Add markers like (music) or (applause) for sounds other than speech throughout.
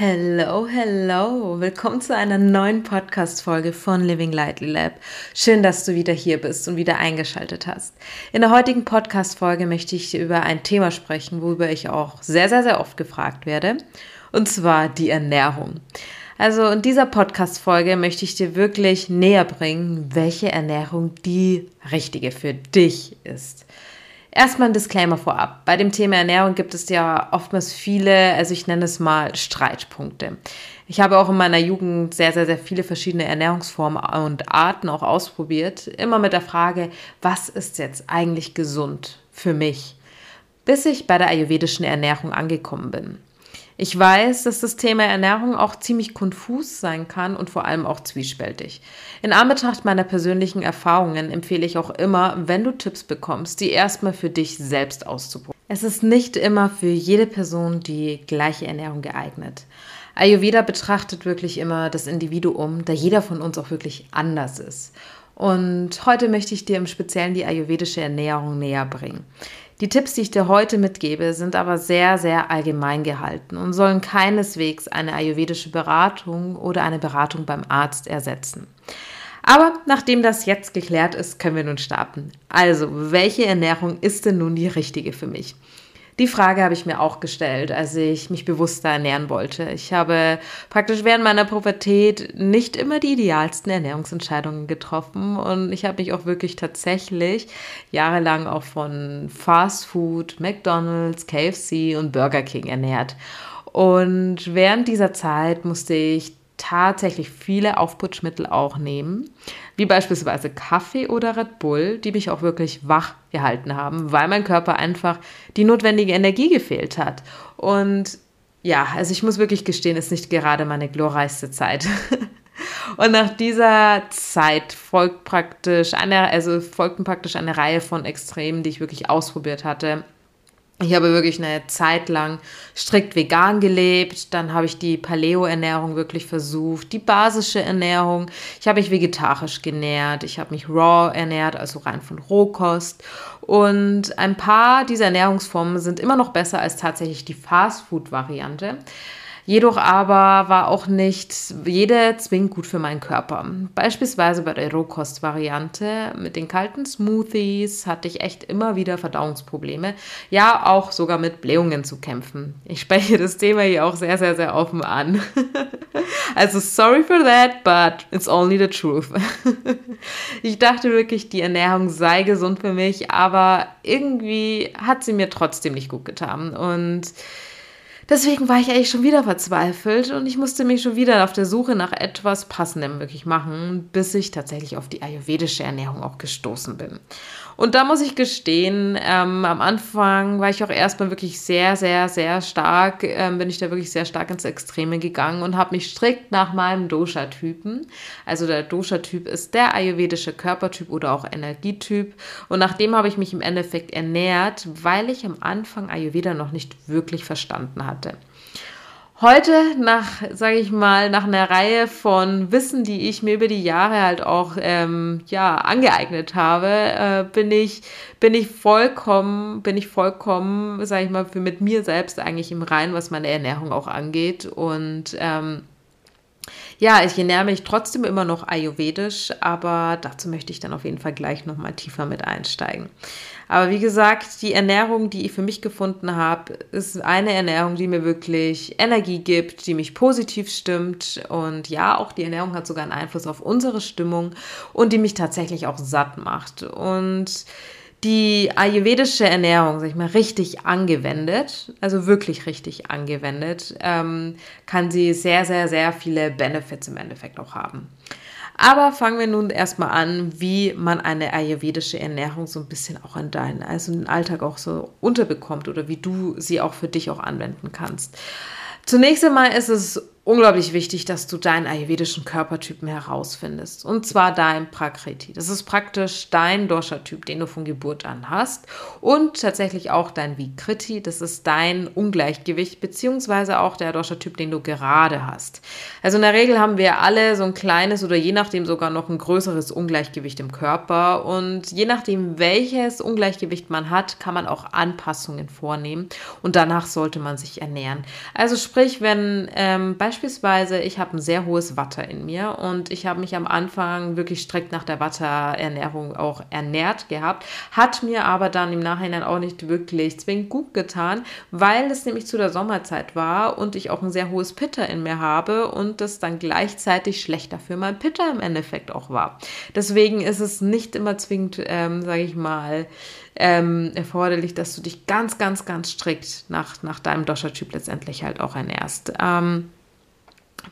Hello, hello. Willkommen zu einer neuen Podcast-Folge von Living Lightly Lab. Schön, dass du wieder hier bist und wieder eingeschaltet hast. In der heutigen Podcast-Folge möchte ich über ein Thema sprechen, worüber ich auch sehr, sehr, sehr oft gefragt werde. Und zwar die Ernährung. Also in dieser Podcast-Folge möchte ich dir wirklich näher bringen, welche Ernährung die richtige für dich ist. Erstmal ein Disclaimer vorab. Bei dem Thema Ernährung gibt es ja oftmals viele, also ich nenne es mal Streitpunkte. Ich habe auch in meiner Jugend sehr, sehr, sehr viele verschiedene Ernährungsformen und Arten auch ausprobiert. Immer mit der Frage, was ist jetzt eigentlich gesund für mich? Bis ich bei der ayurvedischen Ernährung angekommen bin. Ich weiß, dass das Thema Ernährung auch ziemlich konfus sein kann und vor allem auch zwiespältig. In Anbetracht meiner persönlichen Erfahrungen empfehle ich auch immer, wenn du Tipps bekommst, die erstmal für dich selbst auszuprobieren. Es ist nicht immer für jede Person die gleiche Ernährung geeignet. Ayurveda betrachtet wirklich immer das Individuum, da jeder von uns auch wirklich anders ist. Und heute möchte ich dir im Speziellen die ayurvedische Ernährung näher bringen. Die Tipps, die ich dir heute mitgebe, sind aber sehr, sehr allgemein gehalten und sollen keineswegs eine ayurvedische Beratung oder eine Beratung beim Arzt ersetzen. Aber nachdem das jetzt geklärt ist, können wir nun starten. Also, welche Ernährung ist denn nun die richtige für mich? Die Frage habe ich mir auch gestellt, als ich mich bewusster ernähren wollte. Ich habe praktisch während meiner Pubertät nicht immer die idealsten Ernährungsentscheidungen getroffen und ich habe mich auch wirklich tatsächlich jahrelang auch von Fast Food, McDonald's, KFC und Burger King ernährt. Und während dieser Zeit musste ich tatsächlich viele Aufputschmittel auch nehmen, wie beispielsweise Kaffee oder Red Bull, die mich auch wirklich wach gehalten haben, weil mein Körper einfach die notwendige Energie gefehlt hat. Und ja, also ich muss wirklich gestehen, ist nicht gerade meine glorreichste Zeit. (laughs) Und nach dieser Zeit folgt praktisch eine, also folgten praktisch eine Reihe von Extremen, die ich wirklich ausprobiert hatte. Ich habe wirklich eine Zeit lang strikt vegan gelebt. Dann habe ich die Paleo-Ernährung wirklich versucht, die basische Ernährung. Ich habe mich vegetarisch genährt. Ich habe mich raw ernährt, also rein von Rohkost. Und ein paar dieser Ernährungsformen sind immer noch besser als tatsächlich die Fast-Food-Variante. Jedoch aber war auch nicht jede zwingend gut für meinen Körper. Beispielsweise bei der Rohkost-Variante mit den kalten Smoothies hatte ich echt immer wieder Verdauungsprobleme. Ja, auch sogar mit Blähungen zu kämpfen. Ich spreche das Thema hier auch sehr, sehr, sehr offen an. (laughs) also sorry for that, but it's only the truth. (laughs) ich dachte wirklich, die Ernährung sei gesund für mich, aber irgendwie hat sie mir trotzdem nicht gut getan. Und Deswegen war ich eigentlich schon wieder verzweifelt und ich musste mich schon wieder auf der Suche nach etwas Passendem wirklich machen, bis ich tatsächlich auf die ayurvedische Ernährung auch gestoßen bin. Und da muss ich gestehen, ähm, am Anfang war ich auch erstmal wirklich sehr, sehr, sehr stark, ähm, bin ich da wirklich sehr stark ins Extreme gegangen und habe mich strikt nach meinem Dosha-Typen, also der Dosha-Typ ist der ayurvedische Körpertyp oder auch Energietyp und nach dem habe ich mich im Endeffekt ernährt, weil ich am Anfang Ayurveda noch nicht wirklich verstanden hatte. Heute, nach, sage ich mal, nach einer Reihe von Wissen, die ich mir über die Jahre halt auch ähm, ja angeeignet habe, äh, bin ich bin ich vollkommen bin ich vollkommen, sage ich mal, für mit mir selbst eigentlich im Rein, was meine Ernährung auch angeht. Und ähm, ja, ich ernähre mich trotzdem immer noch ayurvedisch, aber dazu möchte ich dann auf jeden Fall gleich nochmal tiefer mit einsteigen. Aber wie gesagt, die Ernährung, die ich für mich gefunden habe, ist eine Ernährung, die mir wirklich Energie gibt, die mich positiv stimmt. Und ja, auch die Ernährung hat sogar einen Einfluss auf unsere Stimmung und die mich tatsächlich auch satt macht. Und die ayurvedische Ernährung, sag ich mal, richtig angewendet, also wirklich richtig angewendet, ähm, kann sie sehr, sehr, sehr viele Benefits im Endeffekt auch haben. Aber fangen wir nun erstmal an, wie man eine ayurvedische Ernährung so ein bisschen auch in deinen, also in den Alltag auch so unterbekommt oder wie du sie auch für dich auch anwenden kannst. Zunächst einmal ist es unglaublich wichtig, dass du deinen ayurvedischen Körpertypen herausfindest. Und zwar dein Prakriti. Das ist praktisch dein Dosha-Typ, den du von Geburt an hast. Und tatsächlich auch dein Vikriti. Das ist dein Ungleichgewicht, beziehungsweise auch der Dosha-Typ, den du gerade hast. Also in der Regel haben wir alle so ein kleines oder je nachdem sogar noch ein größeres Ungleichgewicht im Körper. Und je nachdem, welches Ungleichgewicht man hat, kann man auch Anpassungen vornehmen. Und danach sollte man sich ernähren. Also sprich, wenn ähm, beispielsweise beispielsweise, ich habe ein sehr hohes Watter in mir und ich habe mich am Anfang wirklich strikt nach der Watterernährung auch ernährt gehabt, hat mir aber dann im Nachhinein auch nicht wirklich zwingend gut getan, weil es nämlich zu der Sommerzeit war und ich auch ein sehr hohes Pitter in mir habe und das dann gleichzeitig schlechter für mein Pitter im Endeffekt auch war. Deswegen ist es nicht immer zwingend, ähm, sage ich mal, ähm, erforderlich, dass du dich ganz, ganz, ganz strikt nach, nach deinem Dosha-Typ letztendlich halt auch ernährst. Ähm,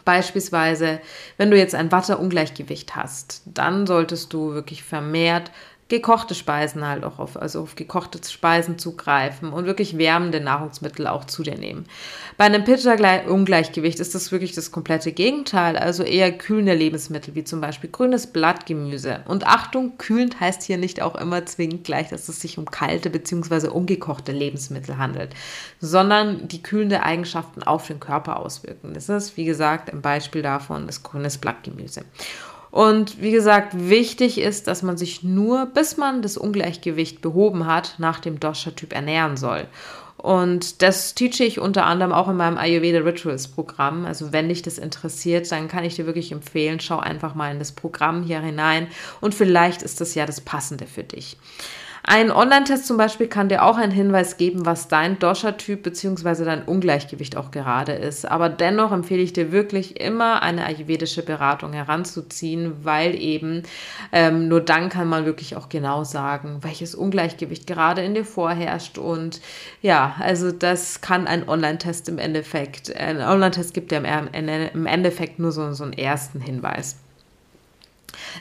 Beispielsweise, wenn du jetzt ein Wasserungleichgewicht hast, dann solltest du wirklich vermehrt gekochte Speisen halt auch auf, also auf gekochte Speisen zugreifen und wirklich wärmende Nahrungsmittel auch zu dir nehmen. Bei einem Pitta-Ungleichgewicht ist das wirklich das komplette Gegenteil, also eher kühlende Lebensmittel, wie zum Beispiel grünes Blattgemüse. Und Achtung, kühlend heißt hier nicht auch immer zwingend gleich, dass es sich um kalte bzw. ungekochte Lebensmittel handelt, sondern die kühlende Eigenschaften auf den Körper auswirken. Das ist, wie gesagt, ein Beispiel davon das grünes Blattgemüse. Und wie gesagt, wichtig ist, dass man sich nur, bis man das Ungleichgewicht behoben hat, nach dem Dosha-Typ ernähren soll. Und das teache ich unter anderem auch in meinem Ayurveda Rituals Programm. Also wenn dich das interessiert, dann kann ich dir wirklich empfehlen, schau einfach mal in das Programm hier hinein und vielleicht ist das ja das Passende für dich. Ein Online-Test zum Beispiel kann dir auch einen Hinweis geben, was dein Dosha-Typ bzw. dein Ungleichgewicht auch gerade ist. Aber dennoch empfehle ich dir wirklich immer eine ayurvedische Beratung heranzuziehen, weil eben ähm, nur dann kann man wirklich auch genau sagen, welches Ungleichgewicht gerade in dir vorherrscht. Und ja, also das kann ein Online-Test im Endeffekt, ein Online-Test gibt dir im Endeffekt nur so, so einen ersten Hinweis.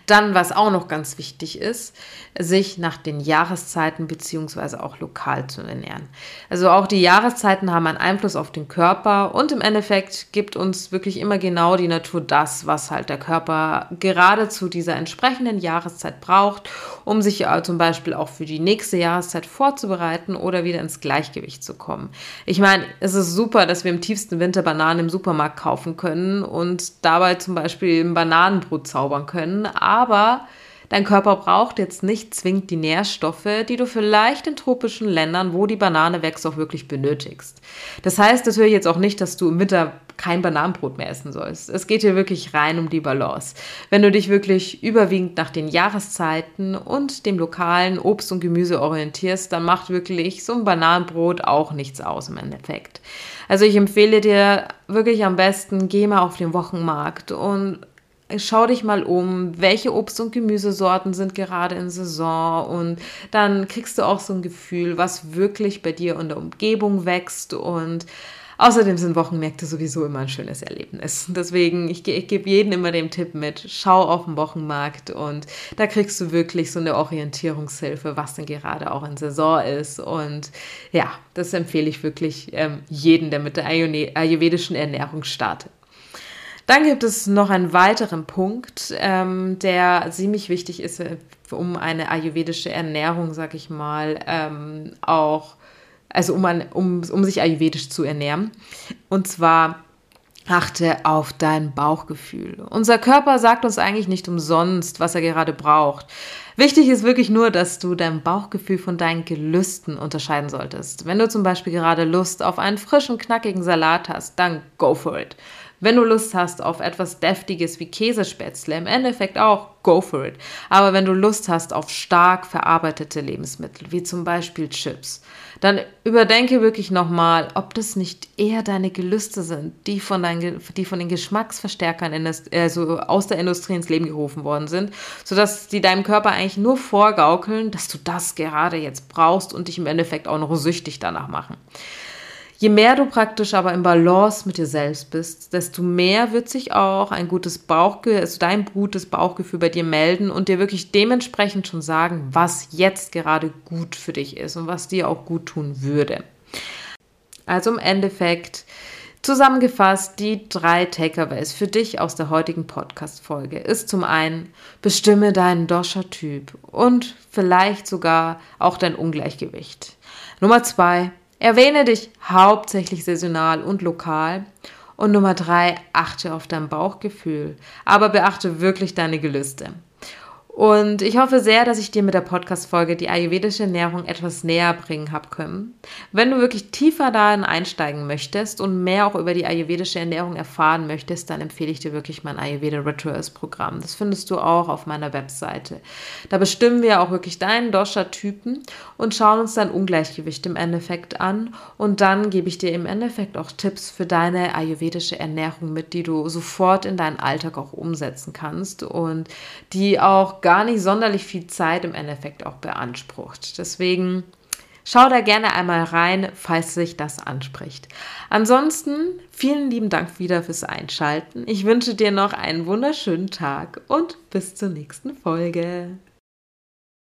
Dann, was auch noch ganz wichtig ist, sich nach den Jahreszeiten beziehungsweise auch lokal zu ernähren. Also auch die Jahreszeiten haben einen Einfluss auf den Körper und im Endeffekt gibt uns wirklich immer genau die Natur das, was halt der Körper gerade zu dieser entsprechenden Jahreszeit braucht, um sich äh, zum Beispiel auch für die nächste Jahreszeit vorzubereiten oder wieder ins Gleichgewicht zu kommen. Ich meine, es ist super, dass wir im tiefsten Winter Bananen im Supermarkt kaufen können und dabei zum Beispiel ein Bananenbrot zaubern können, aber Dein Körper braucht jetzt nicht zwingend die Nährstoffe, die du vielleicht in tropischen Ländern, wo die Banane wächst, auch wirklich benötigst. Das heißt natürlich jetzt auch nicht, dass du im Winter kein Bananenbrot mehr essen sollst. Es geht hier wirklich rein um die Balance. Wenn du dich wirklich überwiegend nach den Jahreszeiten und dem lokalen Obst und Gemüse orientierst, dann macht wirklich so ein Bananenbrot auch nichts aus im Endeffekt. Also ich empfehle dir wirklich am besten, geh mal auf den Wochenmarkt und schau dich mal um, welche Obst- und Gemüsesorten sind gerade in Saison und dann kriegst du auch so ein Gefühl, was wirklich bei dir in der Umgebung wächst und Außerdem sind Wochenmärkte sowieso immer ein schönes Erlebnis. Deswegen, ich, ich gebe jedem immer den Tipp mit, schau auf den Wochenmarkt und da kriegst du wirklich so eine Orientierungshilfe, was denn gerade auch in Saison ist. Und ja, das empfehle ich wirklich ähm, jedem, der mit der ayurvedischen Ernährung startet. Dann gibt es noch einen weiteren Punkt, ähm, der ziemlich wichtig ist, äh, um eine ayurvedische Ernährung, sag ich mal, ähm, auch, also um, ein, um, um sich ayurvedisch zu ernähren. Und zwar Achte auf dein Bauchgefühl. Unser Körper sagt uns eigentlich nicht umsonst, was er gerade braucht. Wichtig ist wirklich nur, dass du dein Bauchgefühl von deinen Gelüsten unterscheiden solltest. Wenn du zum Beispiel gerade Lust auf einen frischen, knackigen Salat hast, dann go for it. Wenn du Lust hast auf etwas Deftiges wie Käsespätzle, im Endeffekt auch, go for it. Aber wenn du Lust hast auf stark verarbeitete Lebensmittel, wie zum Beispiel Chips, dann überdenke wirklich nochmal, ob das nicht eher deine Gelüste sind, die von, dein, die von den Geschmacksverstärkern in das, also aus der Industrie ins Leben gerufen worden sind, sodass die deinem Körper eigentlich nur vorgaukeln, dass du das gerade jetzt brauchst und dich im Endeffekt auch noch süchtig danach machen. Je mehr du praktisch aber im Balance mit dir selbst bist, desto mehr wird sich auch ein gutes Bauchgefühl, also dein gutes Bauchgefühl bei dir melden und dir wirklich dementsprechend schon sagen, was jetzt gerade gut für dich ist und was dir auch gut tun würde. Also im Endeffekt Zusammengefasst, die drei Takeaways für dich aus der heutigen Podcast-Folge ist zum einen, bestimme deinen Dosha-Typ und vielleicht sogar auch dein Ungleichgewicht. Nummer zwei, erwähne dich hauptsächlich saisonal und lokal. Und Nummer drei, achte auf dein Bauchgefühl, aber beachte wirklich deine Gelüste. Und ich hoffe sehr, dass ich dir mit der Podcast-Folge die ayurvedische Ernährung etwas näher bringen habe können. Wenn du wirklich tiefer darin einsteigen möchtest und mehr auch über die ayurvedische Ernährung erfahren möchtest, dann empfehle ich dir wirklich mein Ayurveda Rituals Programm. Das findest du auch auf meiner Webseite. Da bestimmen wir auch wirklich deinen Dosha-Typen und schauen uns dein Ungleichgewicht im Endeffekt an. Und dann gebe ich dir im Endeffekt auch Tipps für deine ayurvedische Ernährung mit, die du sofort in deinen Alltag auch umsetzen kannst und die auch gar nicht sonderlich viel Zeit im Endeffekt auch beansprucht. Deswegen schau da gerne einmal rein, falls sich das anspricht. Ansonsten vielen lieben Dank wieder fürs Einschalten. Ich wünsche dir noch einen wunderschönen Tag und bis zur nächsten Folge.